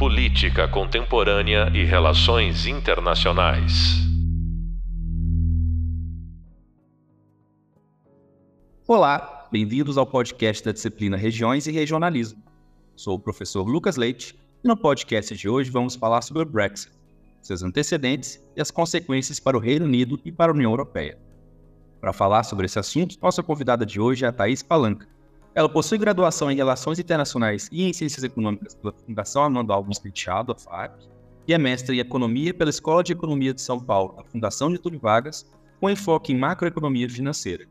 Política Contemporânea e Relações Internacionais. Olá, bem-vindos ao podcast da disciplina Regiões e Regionalismo. Sou o professor Lucas Leite e no podcast de hoje vamos falar sobre o Brexit, seus antecedentes e as consequências para o Reino Unido e para a União Europeia. Para falar sobre esse assunto, nossa convidada de hoje é a Thaís Palanca, ela possui graduação em Relações Internacionais e em Ciências Econômicas pela Fundação Armando Alves Penteado, a FAP, e é mestre em Economia pela Escola de Economia de São Paulo, a Fundação Getúlio Vargas, com enfoque em macroeconomia financeira.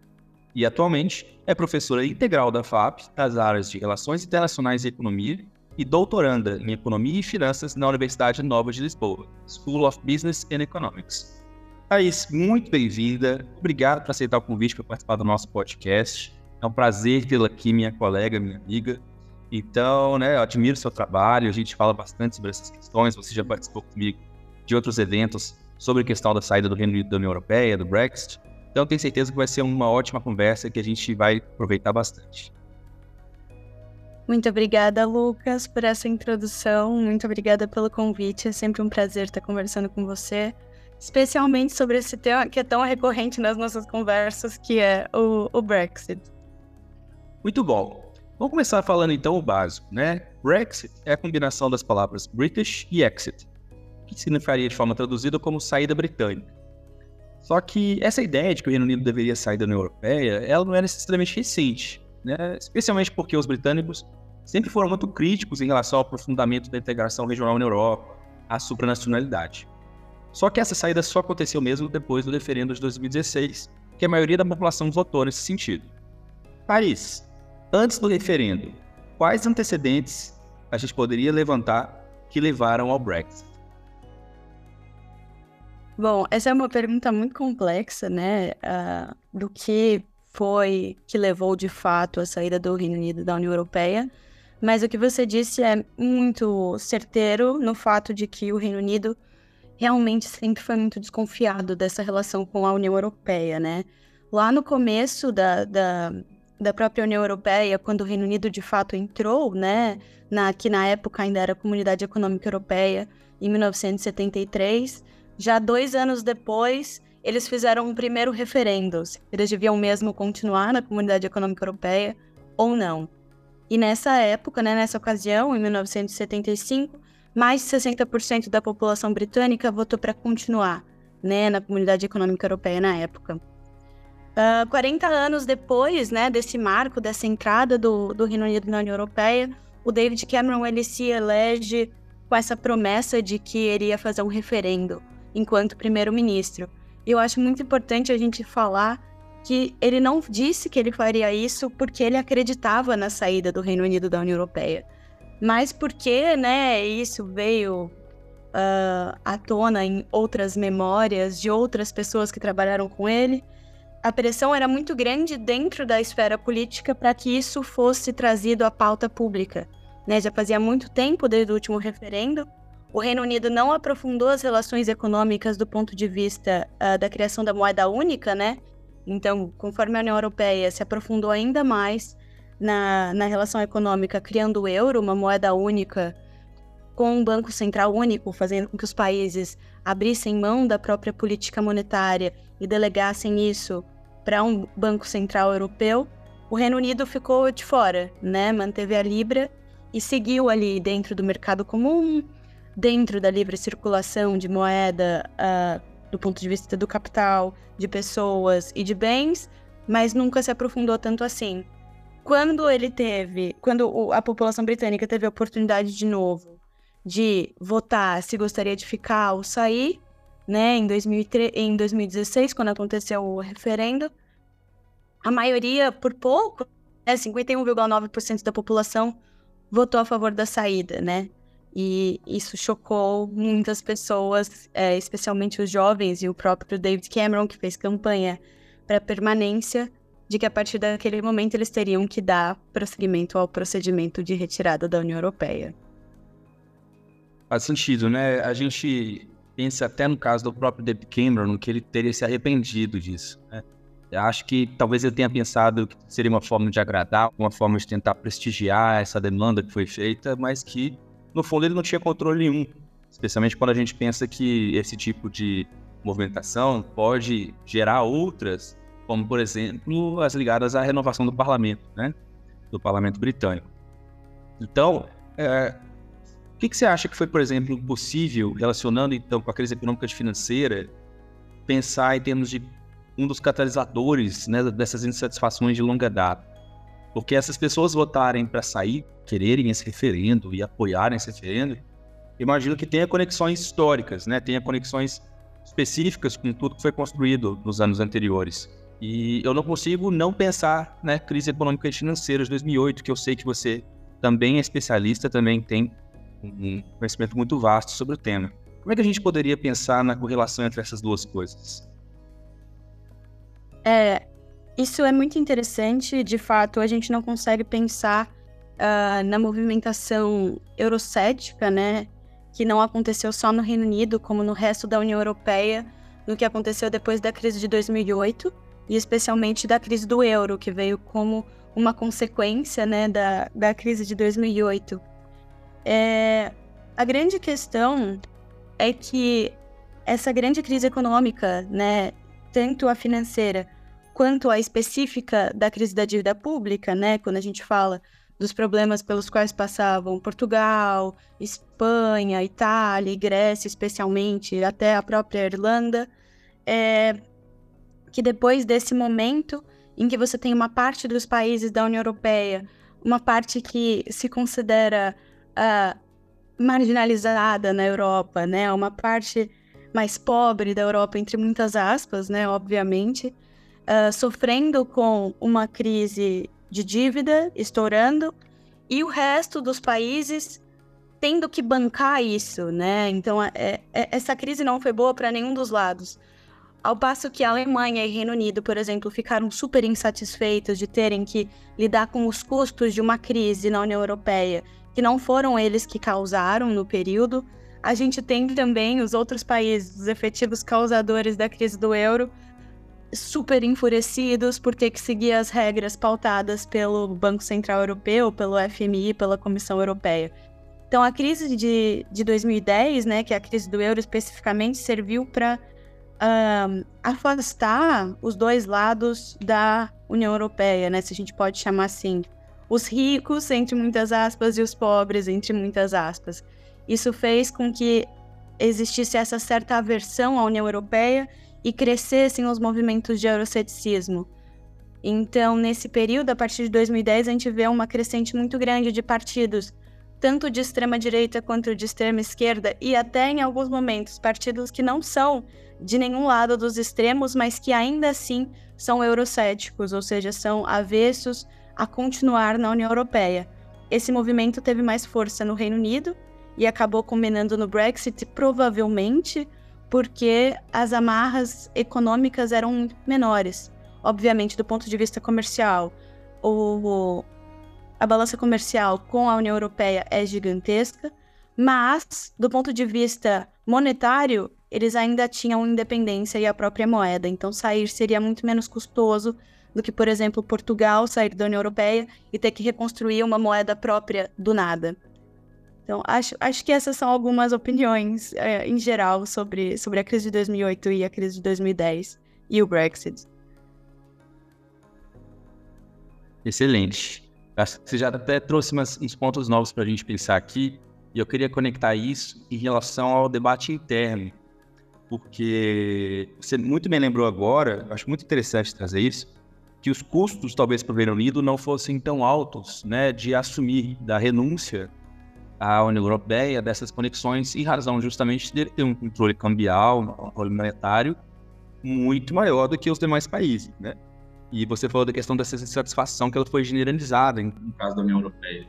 E atualmente é professora integral da FAP das áreas de Relações Internacionais e Economia e doutoranda em Economia e Finanças na Universidade Nova de Lisboa, School of Business and Economics. Thaís, muito bem-vinda. Obrigado por aceitar o convite para participar do nosso podcast. É um prazer tê-la aqui, minha colega, minha amiga. Então, né, eu admiro o seu trabalho, a gente fala bastante sobre essas questões. Você já participou comigo de outros eventos sobre a questão da saída do Reino Unido da União Europeia, do Brexit. Então, tenho certeza que vai ser uma ótima conversa que a gente vai aproveitar bastante. Muito obrigada, Lucas, por essa introdução. Muito obrigada pelo convite. É sempre um prazer estar conversando com você, especialmente sobre esse tema que é tão recorrente nas nossas conversas, que é o, o Brexit. Muito bom. Vamos começar falando então o básico, né? Brexit é a combinação das palavras British e Exit, que significaria de forma traduzida como saída britânica. Só que essa ideia de que o Reino Unido deveria sair da União Europeia, ela não é necessariamente recente, né? Especialmente porque os britânicos sempre foram muito críticos em relação ao aprofundamento da integração regional na Europa, à supranacionalidade. Só que essa saída só aconteceu mesmo depois do referendo de 2016, que a maioria da população votou nesse sentido. Paris, Antes do referendo, quais antecedentes a gente poderia levantar que levaram ao Brexit? Bom, essa é uma pergunta muito complexa, né? Uh, do que foi que levou de fato à saída do Reino Unido da União Europeia. Mas o que você disse é muito certeiro no fato de que o Reino Unido realmente sempre foi muito desconfiado dessa relação com a União Europeia, né? Lá no começo da, da da própria União Europeia, quando o Reino Unido de fato entrou, né, na, que na época ainda era Comunidade Econômica Europeia, em 1973, já dois anos depois, eles fizeram um primeiro referendo, se eles deviam mesmo continuar na Comunidade Econômica Europeia ou não. E nessa época, né, nessa ocasião, em 1975, mais de 60% da população britânica votou para continuar né, na Comunidade Econômica Europeia na época. Uh, ah, 40 anos depois né, desse marco, dessa entrada do, do Reino Unido na União Europeia, o David Cameron ele se elege com essa promessa de que iria fazer um referendo enquanto primeiro-ministro. E eu acho muito importante a gente falar que ele não disse que ele faria isso porque ele acreditava na saída do Reino Unido da União Europeia, mas porque, né, isso veio uh, à tona em outras memórias de outras pessoas que trabalharam com ele a pressão era muito grande dentro da esfera política para que isso fosse trazido à pauta pública. Né? Já fazia muito tempo desde o último referendo. O Reino Unido não aprofundou as relações econômicas do ponto de vista uh, da criação da moeda única, né? Então, conforme a União Europeia se aprofundou ainda mais na, na relação econômica, criando o euro, uma moeda única, com um banco central único, fazendo com que os países abrissem mão da própria política monetária e delegassem isso para um Banco Central Europeu, o Reino Unido ficou de fora, né? Manteve a Libra e seguiu ali dentro do mercado comum, dentro da livre circulação de moeda uh, do ponto de vista do capital, de pessoas e de bens, mas nunca se aprofundou tanto assim. Quando ele teve, quando a população britânica teve a oportunidade de novo de votar se gostaria de ficar ou sair, né, em, 2003, em 2016, quando aconteceu o referendo, a maioria, por pouco, né, 51,9% da população votou a favor da saída, né? E isso chocou muitas pessoas, é, especialmente os jovens e o próprio David Cameron, que fez campanha para permanência, de que a partir daquele momento eles teriam que dar prosseguimento ao procedimento de retirada da União Europeia. Faz sentido, né? A gente pensa até no caso do próprio David Cameron, que ele teria se arrependido disso. Né? Eu acho que talvez ele tenha pensado que seria uma forma de agradar, uma forma de tentar prestigiar essa demanda que foi feita, mas que no fundo ele não tinha controle nenhum, especialmente quando a gente pensa que esse tipo de movimentação pode gerar outras, como por exemplo as ligadas à renovação do parlamento, né? do parlamento britânico. Então, é, o que, que, você acha que foi, por exemplo, possível, relacionando então com a crise econômica e financeira, pensar em termos de um dos catalisadores né, dessas insatisfações de longa data? Porque essas pessoas votarem para sair, quererem esse referendo e apoiarem esse referendo, imagino que tenha conexões históricas, né? tenha conexões específicas com tudo que foi construído nos anos anteriores. E eu não consigo não pensar, né, crise econômica e financeira de 2008, que eu sei que você também é especialista, também tem um conhecimento muito vasto sobre o tema. Como é que a gente poderia pensar na correlação entre essas duas coisas? É, isso é muito interessante. De fato, a gente não consegue pensar uh, na movimentação eurocética, né, que não aconteceu só no Reino Unido, como no resto da União Europeia, no que aconteceu depois da crise de 2008 e especialmente da crise do euro, que veio como uma consequência né, da, da crise de 2008. É, a grande questão é que essa grande crise econômica, né, tanto a financeira quanto a específica da crise da dívida pública, né, quando a gente fala dos problemas pelos quais passavam Portugal, Espanha, Itália Grécia, especialmente, até a própria Irlanda, é, que depois desse momento em que você tem uma parte dos países da União Europeia, uma parte que se considera uh, marginalizada na Europa, né, uma parte mais pobre da Europa, entre muitas aspas, né, obviamente, uh, sofrendo com uma crise de dívida estourando e o resto dos países tendo que bancar isso, né? Então, é, é, essa crise não foi boa para nenhum dos lados. Ao passo que a Alemanha e Reino Unido, por exemplo, ficaram super insatisfeitos de terem que lidar com os custos de uma crise na União Europeia, que não foram eles que causaram no período, a gente tem também os outros países, os efetivos causadores da crise do euro, super enfurecidos por ter que seguir as regras pautadas pelo Banco Central Europeu, pelo FMI, pela Comissão Europeia. Então, a crise de, de 2010, né, que é a crise do euro especificamente, serviu para uh, afastar os dois lados da União Europeia, né? Se a gente pode chamar assim. Os ricos, entre muitas aspas, e os pobres, entre muitas aspas. Isso fez com que existisse essa certa aversão à União Europeia e crescessem os movimentos de euroceticismo. Então, nesse período, a partir de 2010, a gente vê uma crescente muito grande de partidos, tanto de extrema direita quanto de extrema esquerda, e até em alguns momentos, partidos que não são de nenhum lado dos extremos, mas que ainda assim são eurocéticos, ou seja, são avessos a continuar na União Europeia. Esse movimento teve mais força no Reino Unido e acabou combinando no Brexit, provavelmente porque as amarras econômicas eram menores. Obviamente, do ponto de vista comercial, o, a balança comercial com a União Europeia é gigantesca, mas do ponto de vista monetário, eles ainda tinham independência e a própria moeda, então sair seria muito menos custoso do que, por exemplo, Portugal sair da União Europeia e ter que reconstruir uma moeda própria do nada. Então, acho, acho que essas são algumas opiniões é, em geral sobre, sobre a crise de 2008 e a crise de 2010 e o Brexit. Excelente. Acho que você já até trouxe umas, uns pontos novos para a gente pensar aqui, e eu queria conectar isso em relação ao debate interno porque você muito me lembrou agora, acho muito interessante trazer isso, que os custos, talvez, para o Reino Unido não fossem tão altos, né, de assumir da renúncia à União Europeia dessas conexões, em razão justamente de ter um controle cambial, um controle monetário muito maior do que os demais países, né? E você falou da questão dessa insatisfação que ela foi generalizada no caso da União Europeia.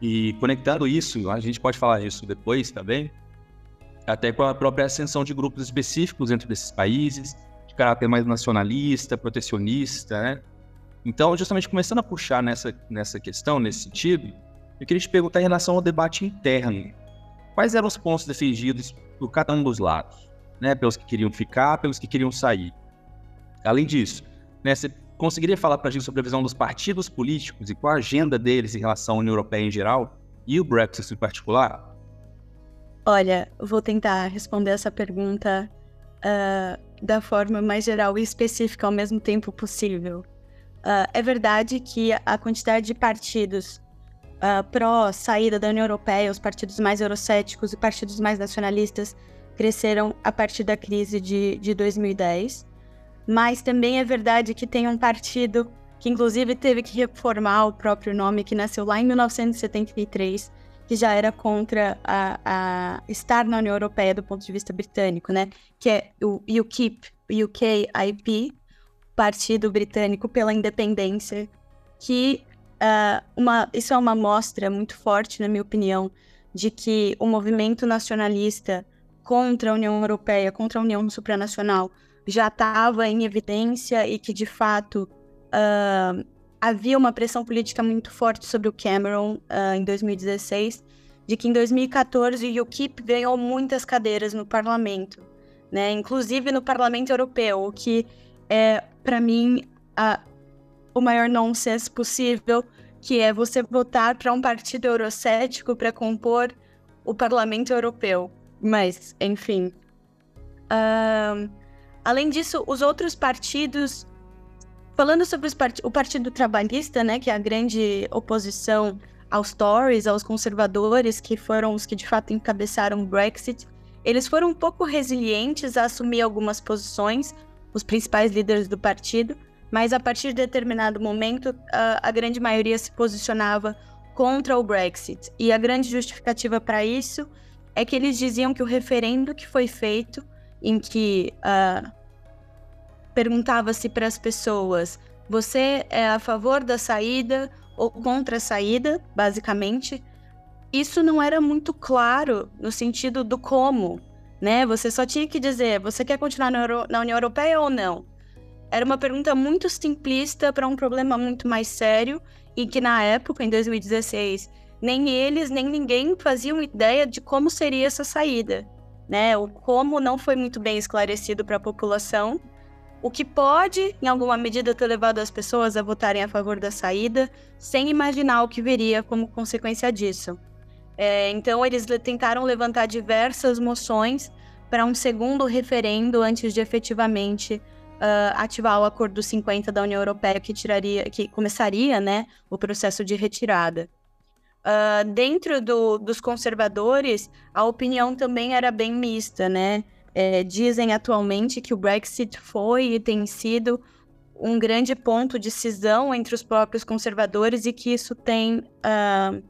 E conectando isso, a gente pode falar isso depois também, até com a própria ascensão de grupos específicos dentro desses países, caráter mais nacionalista, protecionista, né? Então, justamente começando a puxar nessa, nessa questão, nesse sentido, eu queria te perguntar em relação ao debate interno. Quais eram os pontos defendidos por cada um dos lados? Né? Pelos que queriam ficar, pelos que queriam sair. Além disso, né, você conseguiria falar para a gente sobre a visão dos partidos políticos e qual a agenda deles em relação à União Europeia em geral e o Brexit em particular? Olha, vou tentar responder essa pergunta uh, da forma mais geral e específica ao mesmo tempo possível. Uh, é verdade que a quantidade de partidos uh, pró-saída da União Europeia, os partidos mais eurocéticos e partidos mais nacionalistas, cresceram a partir da crise de, de 2010. Mas também é verdade que tem um partido que, inclusive, teve que reformar o próprio nome, que nasceu lá em 1973, que já era contra a, a estar na União Europeia do ponto de vista britânico, né? Que é o UKIP, UKIP, Partido Britânico pela Independência, que uh, uma, isso é uma mostra muito forte, na minha opinião, de que o movimento nacionalista contra a União Europeia, contra a União Supranacional, já estava em evidência e que, de fato, uh, havia uma pressão política muito forte sobre o Cameron uh, em 2016, de que em 2014 o UKIP ganhou muitas cadeiras no parlamento, né? inclusive no Parlamento Europeu, o que é, para mim, a, o maior nonsense possível, que é você votar para um partido eurocético para compor o Parlamento Europeu. Mas, enfim. Uh, além disso, os outros partidos. Falando sobre part o Partido Trabalhista, né, que é a grande oposição aos Tories, aos conservadores, que foram os que de fato encabeçaram o Brexit, eles foram um pouco resilientes a assumir algumas posições, os principais líderes do partido, mas a partir de determinado momento, a, a grande maioria se posicionava contra o Brexit. E a grande justificativa para isso é que eles diziam que o referendo que foi feito, em que uh, perguntava-se para as pessoas: você é a favor da saída ou contra a saída, basicamente, isso não era muito claro no sentido do como, né? Você só tinha que dizer: você quer continuar na, União Europeia ou não? Era uma pergunta muito simplista para um problema muito mais sério e que na época, em 2016, nem eles nem ninguém faziam ideia de como seria essa saída, né? O como não foi muito bem esclarecido para a população, o que pode, em alguma medida, ter levado as pessoas a votarem a favor da saída, sem imaginar o que viria como consequência disso. É, então, eles tentaram levantar diversas moções para um segundo referendo antes de efetivamente uh, ativar o Acordo 50 da União Europeia, que tiraria, que começaria, né, o processo de retirada. Uh, dentro do, dos conservadores, a opinião também era bem mista, né? É, dizem atualmente que o Brexit foi e tem sido um grande ponto de cisão entre os próprios conservadores e que isso tem uh,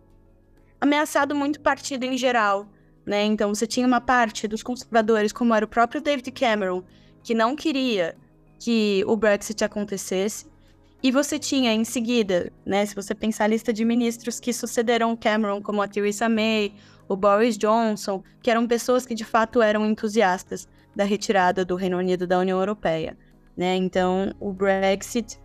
ameaçado muito o partido em geral. Né? Então, você tinha uma parte dos conservadores, como era o próprio David Cameron, que não queria que o Brexit acontecesse. E você tinha em seguida, né, se você pensar a lista de ministros que sucederam Cameron, como a Theresa May, o Boris Johnson, que eram pessoas que de fato eram entusiastas da retirada do Reino Unido da União Europeia. Né? Então, o Brexit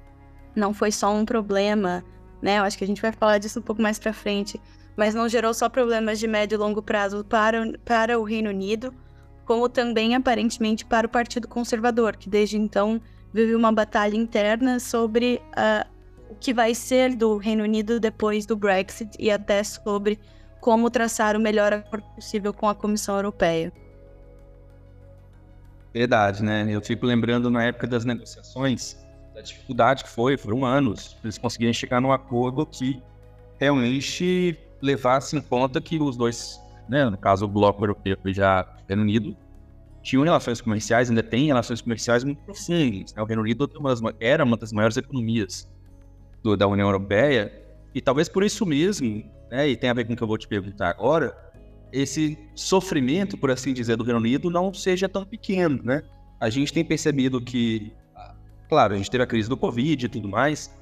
não foi só um problema, né? Eu acho que a gente vai falar disso um pouco mais para frente, mas não gerou só problemas de médio e longo prazo para, para o Reino Unido, como também aparentemente para o Partido Conservador, que desde então vive uma batalha interna sobre uh, o que vai ser do Reino Unido depois do Brexit e até sobre como traçar o melhor acordo possível com a Comissão Europeia. Verdade, né? Eu fico lembrando na época das negociações da dificuldade que foi, foram anos, eles conseguirem chegar num acordo que realmente levasse em conta que os dois, né, no caso o bloco europeu e já o Reino Unido, tinham relações comerciais, ainda tem relações comerciais muito profundas. Né? O Reino Unido era uma das maiores economias do, da União Europeia, e talvez por isso mesmo, né, e tem a ver com o que eu vou te perguntar agora, esse sofrimento, por assim dizer, do Reino Unido não seja tão pequeno, né? A gente tem percebido que, claro, a gente teve a crise do Covid e tudo mais,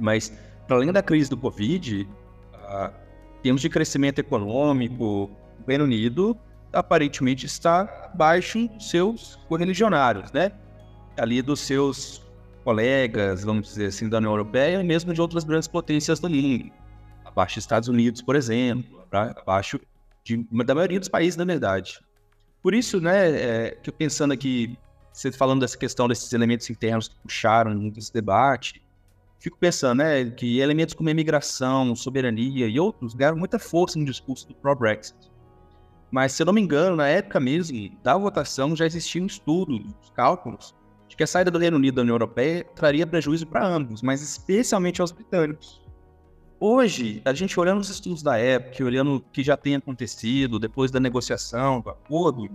mas para além da crise do Covid, uh, termos de crescimento econômico, o Reino Unido aparentemente está abaixo dos seus correligionários, né? Ali dos seus colegas, vamos dizer assim, da União Europeia e mesmo de outras grandes potências do mundo. Abaixo dos Estados Unidos, por exemplo, abaixo de, da maioria dos países, na verdade. Por isso, né, é, que pensando aqui, você falando dessa questão desses elementos internos que puxaram muito esse debate, fico pensando, né, que elementos como imigração, soberania e outros ganharam muita força no discurso do pró-Brexit. Mas, se eu não me engano, na época mesmo da votação já existia um estudo, cálculos, de que a saída do Reino Unido da União Europeia traria prejuízo para ambos, mas especialmente aos britânicos. Hoje, a gente olhando os estudos da época, olhando o que já tem acontecido depois da negociação, do acordo,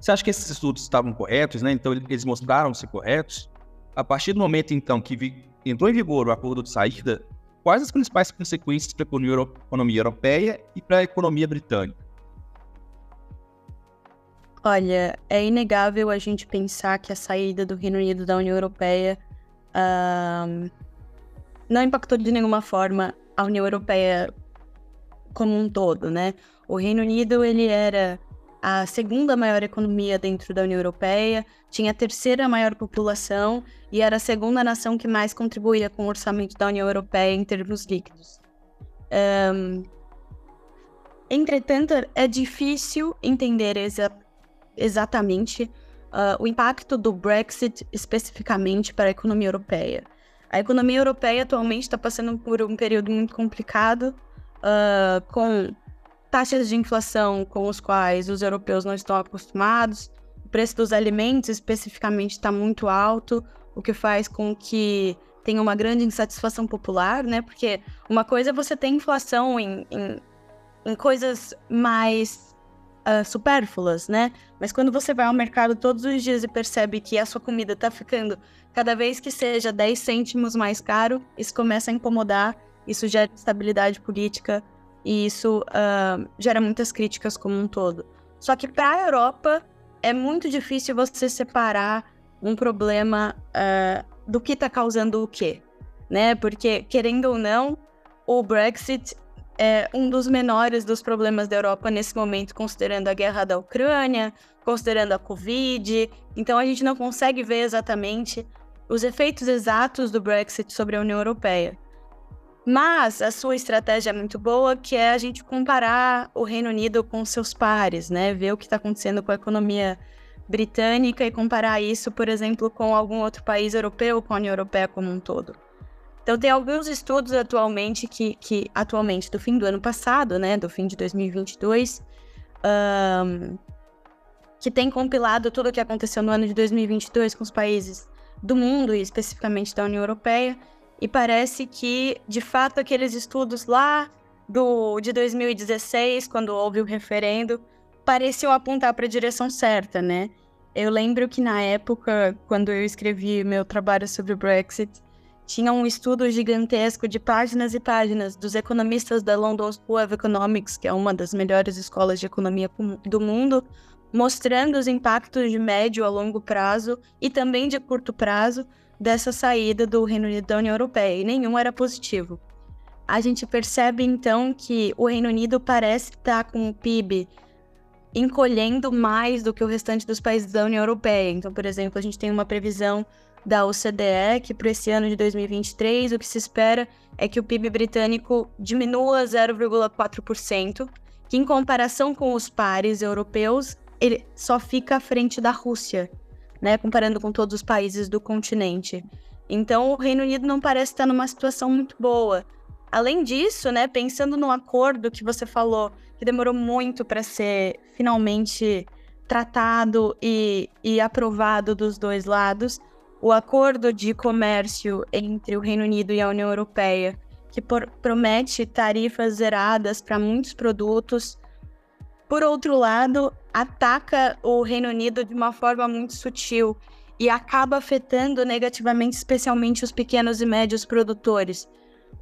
você acha que esses estudos estavam corretos, né? Então, eles mostraram ser corretos? A partir do momento, então, que entrou em vigor o acordo de saída, quais as principais consequências para a economia europeia e para a economia britânica? Olha, é inegável a gente pensar que a saída do Reino Unido da União Europeia uh, não impactou de nenhuma forma a União Europeia como um todo, né? O Reino Unido ele era a segunda maior economia dentro da União Europeia, tinha a terceira maior população e era a segunda nação que mais contribuía com o orçamento da União Europeia em termos líquidos. Um, entretanto, é difícil entender exa exatamente uh, o impacto do Brexit especificamente para a economia europeia. A economia europeia atualmente está passando por um período muito complicado, uh, com taxas de inflação com os quais os europeus não estão acostumados, o preço dos alimentos especificamente está muito alto, o que faz com que tenha uma grande insatisfação popular, né? Porque uma coisa é você ter inflação em, em, em coisas mais uh, supérfluas, né? Mas quando você vai ao mercado todos os dias e percebe que a sua comida está ficando cada vez que seja 10 cêntimos mais caro, isso começa a incomodar, isso gera instabilidade política e isso uh, gera muitas críticas como um todo. Só que para a Europa é muito difícil você separar um problema uh, do que está causando o quê, né? Porque querendo ou não, o Brexit é um dos menores dos problemas da Europa nesse momento, considerando a guerra da Ucrânia, considerando a Covid. Então a gente não consegue ver exatamente os efeitos exatos do Brexit sobre a União Europeia. Mas a sua estratégia é muito boa, que é a gente comparar o Reino Unido com seus pares, né? Ver o que está acontecendo com a economia britânica e comparar isso, por exemplo, com algum outro país europeu, com a União Europeia como um todo. Então tem alguns estudos atualmente que, que atualmente do fim do ano passado, né, do fim de 2022, um, que tem compilado tudo o que aconteceu no ano de 2022 com os países do mundo e especificamente da União Europeia. E parece que, de fato, aqueles estudos lá do de 2016, quando houve o referendo, pareciam apontar para a direção certa, né? Eu lembro que na época, quando eu escrevi meu trabalho sobre o Brexit, tinha um estudo gigantesco de páginas e páginas dos economistas da London School of Economics, que é uma das melhores escolas de economia do mundo, mostrando os impactos de médio a longo prazo e também de curto prazo dessa saída do Reino Unido da União Europeia, e nenhum era positivo. A gente percebe então que o Reino Unido parece estar com o PIB encolhendo mais do que o restante dos países da União Europeia. Então, por exemplo, a gente tem uma previsão da OCDE, que para esse ano de 2023 o que se espera é que o PIB britânico diminua 0,4%, que em comparação com os pares europeus, ele só fica à frente da Rússia, né, comparando com todos os países do continente. Então, o Reino Unido não parece estar numa situação muito boa. Além disso, né, pensando no acordo que você falou, que demorou muito para ser finalmente tratado e, e aprovado dos dois lados, o acordo de comércio entre o Reino Unido e a União Europeia, que por, promete tarifas zeradas para muitos produtos, por outro lado, ataca o Reino Unido de uma forma muito sutil e acaba afetando negativamente, especialmente os pequenos e médios produtores.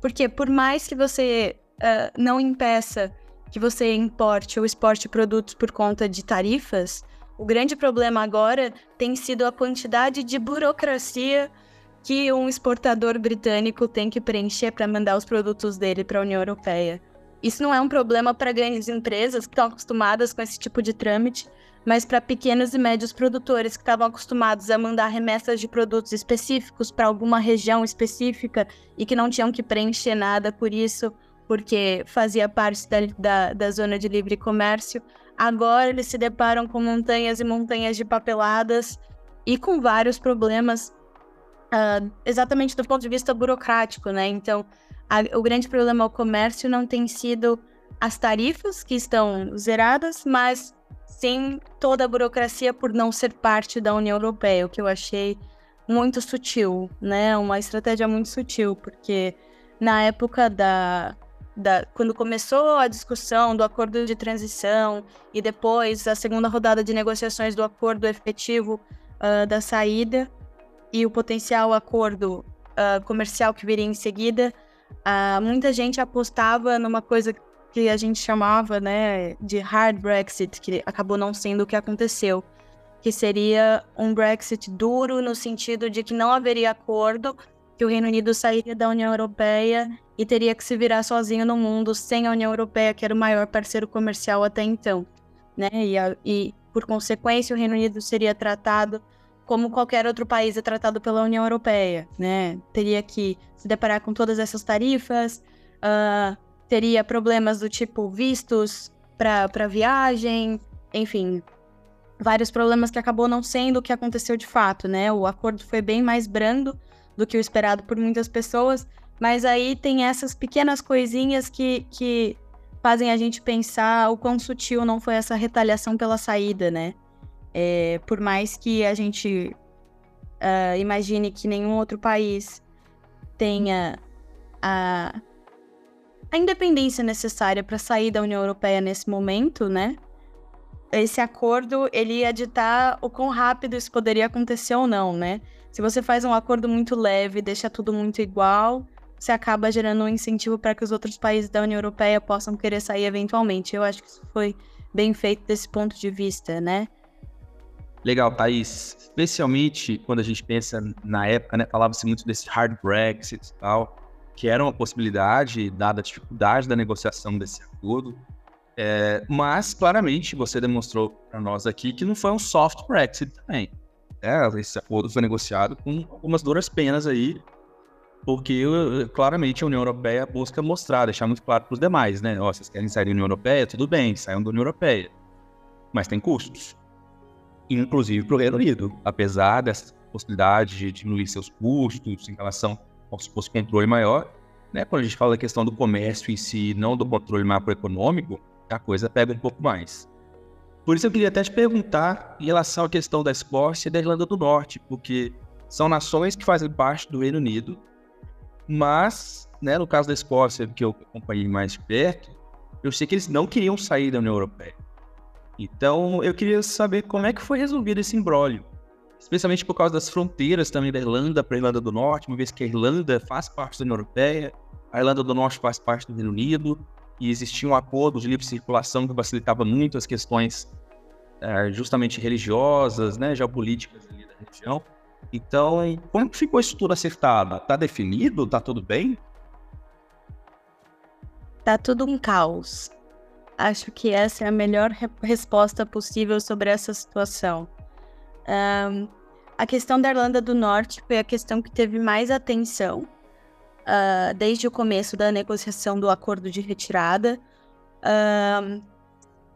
Porque por mais que você uh, não impeça que você importe ou exporte produtos por conta de tarifas, o grande problema agora tem sido a quantidade de burocracia que um exportador britânico tem que preencher para mandar os produtos dele para a União Europeia. Isso não é um problema para grandes empresas que estão acostumadas com esse tipo de trâmite, mas para pequenos e médios produtores que estavam acostumados a mandar remessas de produtos específicos para alguma região específica e que não tinham que preencher nada por isso, porque fazia parte da, da, da zona de livre comércio. Agora eles se deparam com montanhas e montanhas de papeladas e com vários problemas, uh, exatamente do ponto de vista burocrático, né? Então, a, o grande problema ao comércio não tem sido as tarifas que estão zeradas, mas sem toda a burocracia por não ser parte da União Europeia, o que eu achei muito sutil, né? Uma estratégia muito sutil, porque na época da, da quando começou a discussão do acordo de transição e depois a segunda rodada de negociações do acordo efetivo uh, da saída e o potencial acordo uh, comercial que viria em seguida, uh, muita gente apostava numa coisa que a gente chamava, né, de hard Brexit, que acabou não sendo o que aconteceu, que seria um Brexit duro no sentido de que não haveria acordo, que o Reino Unido sairia da União Europeia e teria que se virar sozinho no mundo sem a União Europeia, que era o maior parceiro comercial até então, né? E, a, e por consequência o Reino Unido seria tratado como qualquer outro país é tratado pela União Europeia, né? Teria que se deparar com todas essas tarifas, uh, teria problemas do tipo vistos para viagem, enfim, vários problemas que acabou não sendo o que aconteceu de fato, né? O acordo foi bem mais brando do que o esperado por muitas pessoas, mas aí tem essas pequenas coisinhas que, que fazem a gente pensar o quão sutil não foi essa retaliação pela saída, né? É, por mais que a gente uh, imagine que nenhum outro país tenha a a independência necessária para sair da União Europeia nesse momento, né? Esse acordo ele ia ditar o quão rápido isso poderia acontecer ou não, né? Se você faz um acordo muito leve, deixa tudo muito igual, você acaba gerando um incentivo para que os outros países da União Europeia possam querer sair eventualmente. Eu acho que isso foi bem feito desse ponto de vista, né? Legal, Thaís. Especialmente quando a gente pensa na época, né? Falava-se muito desse hard Brexit e tal que era uma possibilidade, dada a dificuldade da negociação desse acordo. É, mas, claramente, você demonstrou para nós aqui que não foi um soft Brexit também. É, esse acordo foi negociado com algumas duras penas aí, porque claramente a União Europeia busca mostrar, deixar muito claro para os demais, né? Ó, vocês querem sair da União Europeia? Tudo bem, saiam da União Europeia. Mas tem custos. Inclusive para o Reino Unido, apesar dessa possibilidade de diminuir seus custos em relação se fosse controle maior, né? Quando a gente fala da questão do comércio em si, não do controle macroeconômico, a coisa pega um pouco mais. Por isso eu queria até te perguntar em relação à questão da Escócia e da Irlanda do Norte, porque são nações que fazem parte do Reino Unido, mas, né, no caso da Escócia, que eu acompanhei mais de perto, eu sei que eles não queriam sair da União Europeia. Então, eu queria saber como é que foi resolvido esse imbróglio especialmente por causa das fronteiras também da Irlanda para a Irlanda do Norte, uma vez que a Irlanda faz parte da União Europeia, a Irlanda do Norte faz parte do Reino Unido, e existia um acordo de livre circulação que facilitava muito as questões é, justamente religiosas, né, geopolíticas ali da região. Então, como ficou isso tudo acertado? Está definido? Está tudo bem? Tá tudo um caos. Acho que essa é a melhor re resposta possível sobre essa situação. Um, a questão da Irlanda do Norte foi a questão que teve mais atenção uh, desde o começo da negociação do acordo de retirada. Um,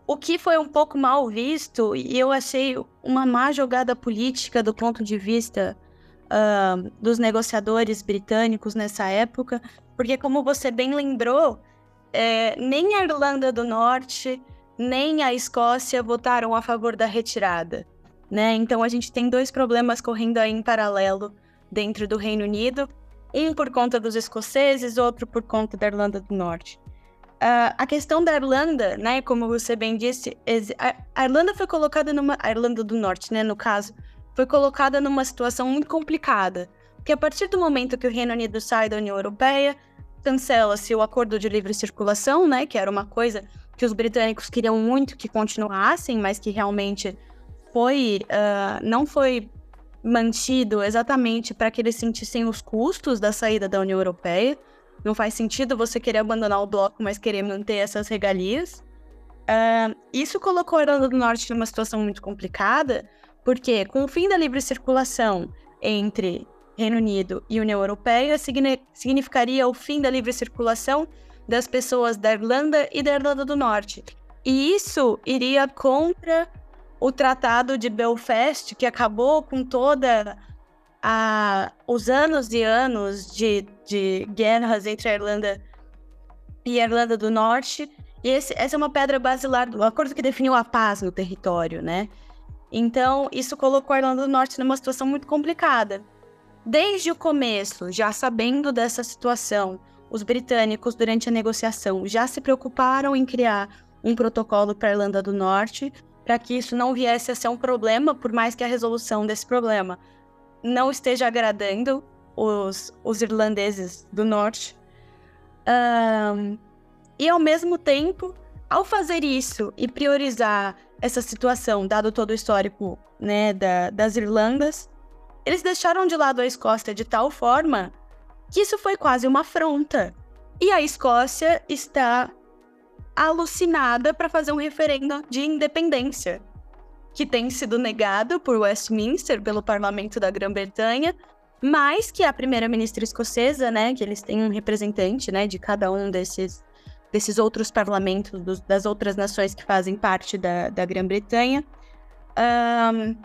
o que foi um pouco mal visto, e eu achei uma má jogada política do ponto de vista uh, dos negociadores britânicos nessa época, porque, como você bem lembrou, é, nem a Irlanda do Norte nem a Escócia votaram a favor da retirada né? Então a gente tem dois problemas correndo aí em paralelo dentro do Reino Unido, um por conta dos escoceses, outro por conta da Irlanda do Norte. Uh, a questão da Irlanda, né, como você bem disse, a Irlanda foi colocada numa, a Irlanda do Norte, né, no caso, foi colocada numa situação muito complicada, porque a partir do momento que o Reino Unido sai da União Europeia, cancela-se o acordo de livre circulação, né, que era uma coisa que os britânicos queriam muito que continuassem, mas que realmente foi uh, não foi mantido exatamente para que eles sentissem os custos da saída da União Europeia. Não faz sentido você querer abandonar o bloco, mas querer manter essas regalias. Uh, isso colocou a Irlanda do Norte numa situação muito complicada, porque com o fim da livre circulação entre Reino Unido e União Europeia, significaria o fim da livre circulação das pessoas da Irlanda e da Irlanda do Norte. E isso iria contra o Tratado de Belfast, que acabou com toda a, os anos e anos de, de guerras entre a Irlanda e a Irlanda do Norte, E esse, essa é uma pedra basilar do acordo que definiu a paz no território, né? Então, isso colocou a Irlanda do Norte numa situação muito complicada. Desde o começo, já sabendo dessa situação, os britânicos, durante a negociação, já se preocuparam em criar um protocolo para a Irlanda do Norte, para que isso não viesse a ser um problema, por mais que a resolução desse problema não esteja agradando os, os irlandeses do Norte. Um, e, ao mesmo tempo, ao fazer isso e priorizar essa situação, dado todo o histórico né, da, das Irlandas, eles deixaram de lado a Escócia de tal forma que isso foi quase uma afronta. E a Escócia está alucinada para fazer um referendo de independência, que tem sido negado por Westminster, pelo parlamento da Grã-Bretanha, mas que a primeira-ministra escocesa, né, que eles têm um representante, né, de cada um desses desses outros parlamentos dos, das outras nações que fazem parte da, da Grã-Bretanha, um,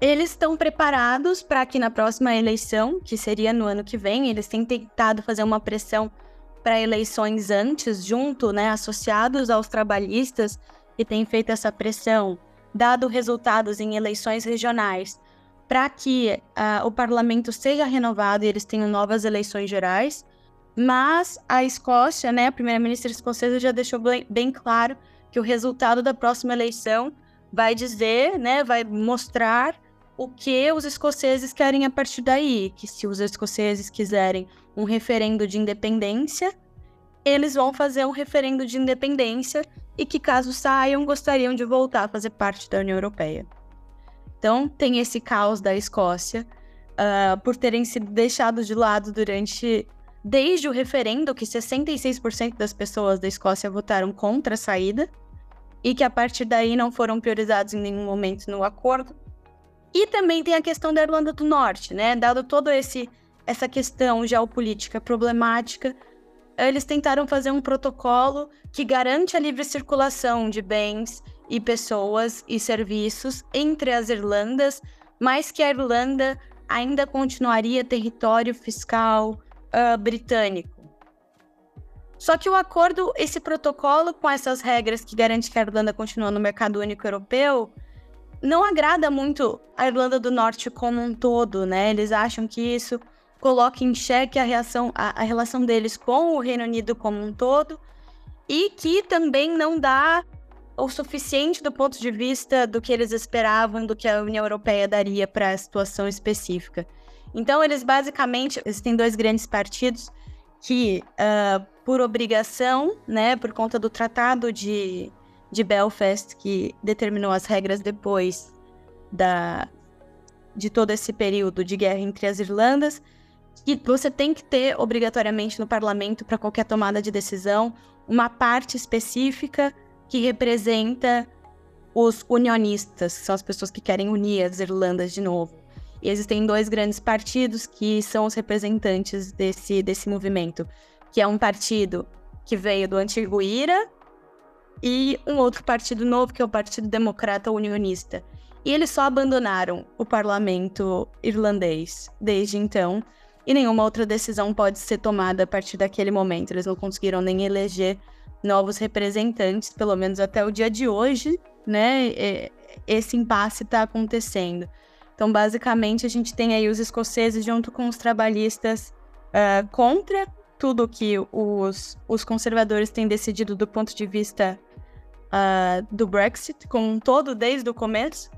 eles estão preparados para que na próxima eleição, que seria no ano que vem, eles têm tentado fazer uma pressão para eleições antes, junto, né, associados aos trabalhistas, e têm feito essa pressão, dado resultados em eleições regionais, para que uh, o parlamento seja renovado e eles tenham novas eleições gerais. Mas a Escócia, né, a primeira-ministra escocesa já deixou bem, claro que o resultado da próxima eleição vai dizer, né, vai mostrar o que os escoceses querem a partir daí, que se os escoceses quiserem um referendo de independência, eles vão fazer um referendo de independência e que caso saiam, gostariam de voltar a fazer parte da União Europeia. Então, tem esse caos da Escócia uh, por terem sido deixados de lado durante desde o referendo, que 66% das pessoas da Escócia votaram contra a saída, e que a partir daí não foram priorizados em nenhum momento no acordo. E também tem a questão da Irlanda do Norte, né? Dado todo esse essa questão geopolítica problemática, eles tentaram fazer um protocolo que garante a livre circulação de bens e pessoas e serviços entre as Irlandas, mas que a Irlanda ainda continuaria território fiscal, uh, britânico. Só que o acordo, esse protocolo com essas regras que garante que a Irlanda continua no mercado único europeu, não agrada muito a Irlanda do Norte como um todo, né? Eles acham que isso coloca em xeque a, reação, a, a relação deles com o Reino Unido como um todo e que também não dá o suficiente do ponto de vista do que eles esperavam, do que a União Europeia daria para a situação específica. Então, eles basicamente, existem dois grandes partidos que, uh, por obrigação, né, por conta do Tratado de, de Belfast, que determinou as regras depois da, de todo esse período de guerra entre as Irlandas, que você tem que ter obrigatoriamente no parlamento para qualquer tomada de decisão uma parte específica que representa os unionistas, que são as pessoas que querem unir as Irlandas de novo. E existem dois grandes partidos que são os representantes desse, desse movimento, que é um partido que veio do antigo IRA e um outro partido novo, que é o Partido Democrata Unionista. E eles só abandonaram o parlamento irlandês desde então, e nenhuma outra decisão pode ser tomada a partir daquele momento. Eles não conseguiram nem eleger novos representantes, pelo menos até o dia de hoje, né? Esse impasse está acontecendo. Então, basicamente, a gente tem aí os escoceses junto com os trabalhistas uh, contra tudo que os, os conservadores têm decidido do ponto de vista uh, do Brexit, como um todo, desde o começo.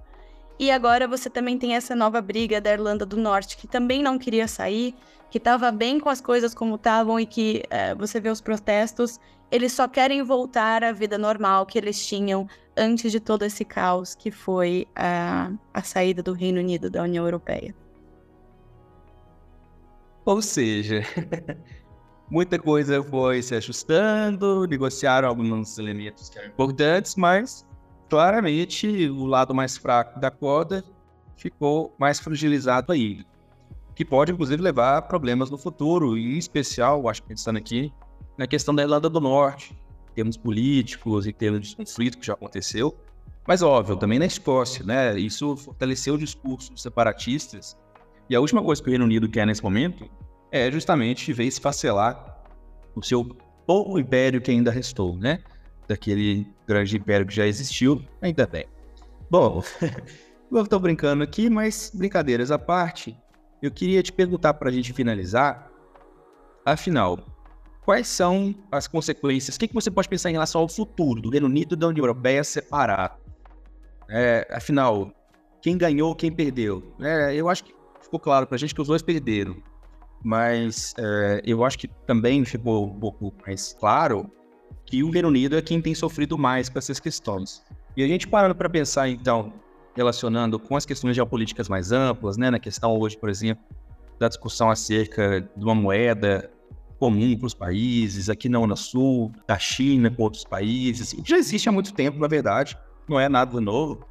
E agora você também tem essa nova briga da Irlanda do Norte, que também não queria sair, que estava bem com as coisas como estavam e que uh, você vê os protestos, eles só querem voltar à vida normal que eles tinham antes de todo esse caos que foi a, a saída do Reino Unido da União Europeia. Ou seja, muita coisa foi se ajustando, negociaram alguns elementos que eram importantes, mas claramente o lado mais fraco da corda ficou mais fragilizado aí, que pode inclusive levar a problemas no futuro, em especial, acho que pensando aqui, na questão da Irlanda do Norte, termos políticos e termos de conflito que já aconteceu. Mas, óbvio, também na Escócia, né? Isso fortaleceu o discurso separatistas. E a última coisa que o Reino Unido quer nesse momento é justamente ver esfacelar o seu pouco império que ainda restou, né? Daquele grande império que já existiu, ainda bem. Bom, eu estou brincando aqui, mas brincadeiras à parte, eu queria te perguntar para a gente finalizar, afinal, quais são as consequências? O que, que você pode pensar em relação ao futuro do Reino Unido e da União Europeia separar? É, afinal, quem ganhou, quem perdeu? É, eu acho que ficou claro para a gente que os dois perderam, mas é, eu acho que também ficou um pouco mais claro que o Reino Unido é quem tem sofrido mais com essas questões. E a gente parando para pensar, então, relacionando com as questões geopolíticas mais amplas, né, na questão hoje, por exemplo, da discussão acerca de uma moeda comum para os países, aqui na Unasul, da China com outros países, já existe há muito tempo, na verdade, não é nada novo.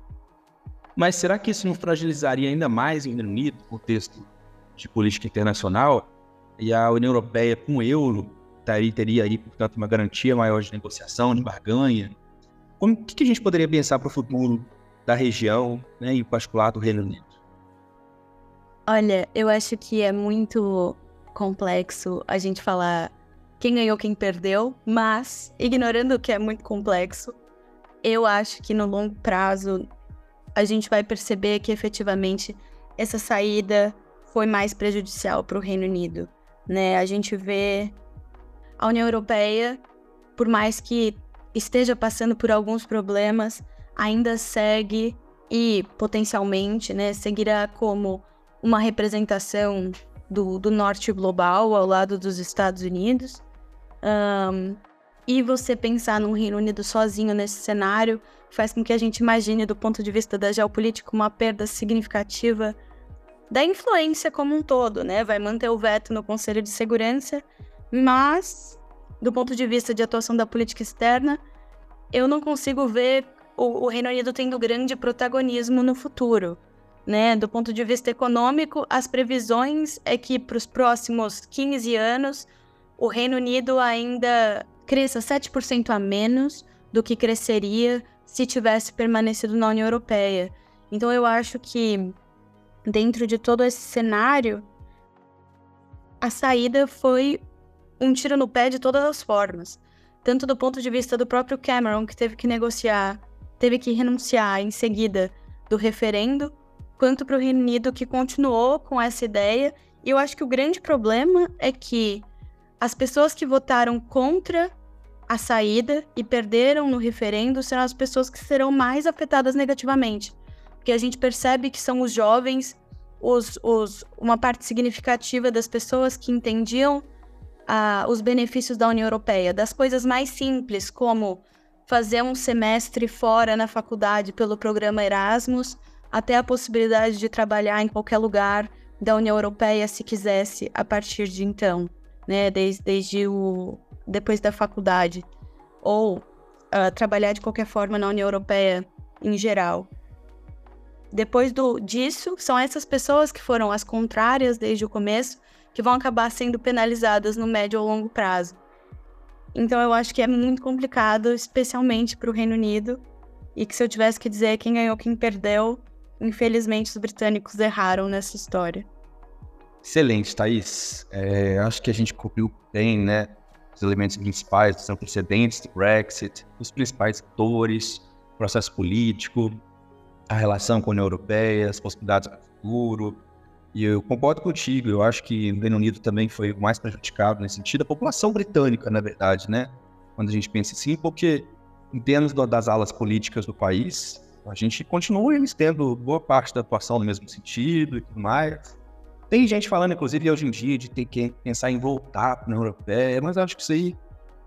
Mas será que isso não fragilizaria ainda mais o Reino Unido, no contexto de política internacional? E a União Europeia, com o euro, teria, teria aí, portanto, uma garantia maior de negociação, de barganha? O que, que a gente poderia pensar para o futuro da região, né, em particular do Reino Unido? Olha, eu acho que é muito complexo a gente falar quem ganhou, quem perdeu, mas ignorando que é muito complexo, eu acho que no longo prazo a gente vai perceber que efetivamente essa saída foi mais prejudicial para o Reino Unido, né? A gente vê a União Europeia, por mais que esteja passando por alguns problemas, ainda segue e potencialmente né, seguirá como uma representação do, do norte global ao lado dos Estados Unidos. Um, e você pensar num Reino Unido sozinho nesse cenário faz com que a gente imagine, do ponto de vista da geopolítica, uma perda significativa da influência como um todo, né? Vai manter o veto no Conselho de Segurança, mas, do ponto de vista de atuação da política externa, eu não consigo ver o, o Reino Unido tendo grande protagonismo no futuro. Né? Do ponto de vista econômico, as previsões é que para os próximos 15 anos o Reino Unido ainda cresça 7% a menos do que cresceria se tivesse permanecido na União Europeia. Então eu acho que dentro de todo esse cenário, a saída foi um tiro no pé de todas as formas. Tanto do ponto de vista do próprio Cameron, que teve que negociar teve que renunciar em seguida do referendo, quanto para o Reino Unido que continuou com essa ideia. E eu acho que o grande problema é que as pessoas que votaram contra a saída e perderam no referendo serão as pessoas que serão mais afetadas negativamente. Porque a gente percebe que são os jovens, os, os, uma parte significativa das pessoas que entendiam ah, os benefícios da União Europeia, das coisas mais simples, como fazer um semestre fora na faculdade pelo programa Erasmus, até a possibilidade de trabalhar em qualquer lugar da União Europeia se quisesse a partir de então, né, desde, desde o depois da faculdade, ou uh, trabalhar de qualquer forma na União Europeia em geral. Depois do, disso, são essas pessoas que foram as contrárias desde o começo que vão acabar sendo penalizadas no médio ou longo prazo. Então eu acho que é muito complicado, especialmente para o Reino Unido. E que se eu tivesse que dizer quem ganhou, quem perdeu, infelizmente os britânicos erraram nessa história. Excelente, Thaís. É, acho que a gente cobriu bem, né? Os elementos principais dos antecedentes do Brexit, os principais atores, processo político, a relação com a União Europeia, as possibilidades para o futuro, e eu concordo contigo, eu acho que o Reino Unido também foi o mais prejudicado nesse sentido, a população britânica, na verdade, né? Quando a gente pensa assim, porque em termos das alas políticas do país, a gente continua eles tendo boa parte da atuação no mesmo sentido e tudo mais. Tem gente falando, inclusive, hoje em dia, de ter que pensar em voltar para a União Europeia, mas acho que isso aí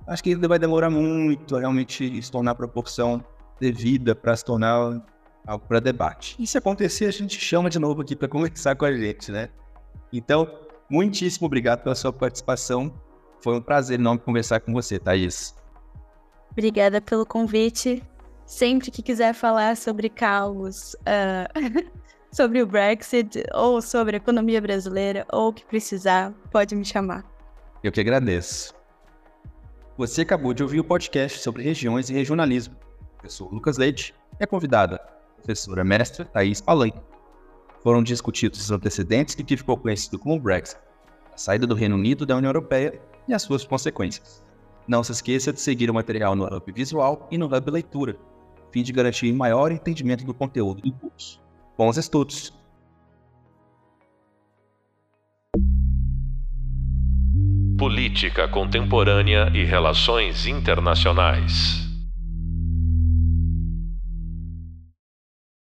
acho que ainda vai demorar muito a realmente se tornar proporção devida para se tornar algo para debate. E se acontecer, a gente chama de novo aqui para conversar com a gente, né? Então, muitíssimo obrigado pela sua participação. Foi um prazer enorme conversar com você, Thaís. Obrigada pelo convite. Sempre que quiser falar sobre caos, uh, sobre o Brexit, ou sobre a economia brasileira, ou o que precisar, pode me chamar. Eu que agradeço. Você acabou de ouvir o podcast sobre regiões e regionalismo. Eu sou o Lucas Leite e a convidada professora mestra Thais Palanque. Foram discutidos os antecedentes do que ficou conhecido como Brexit, a saída do Reino Unido da União Europeia e as suas consequências. Não se esqueça de seguir o material no Hub Visual e no Hub Leitura, a fim de garantir maior entendimento do conteúdo do curso. Bons estudos! Política Contemporânea e Relações Internacionais.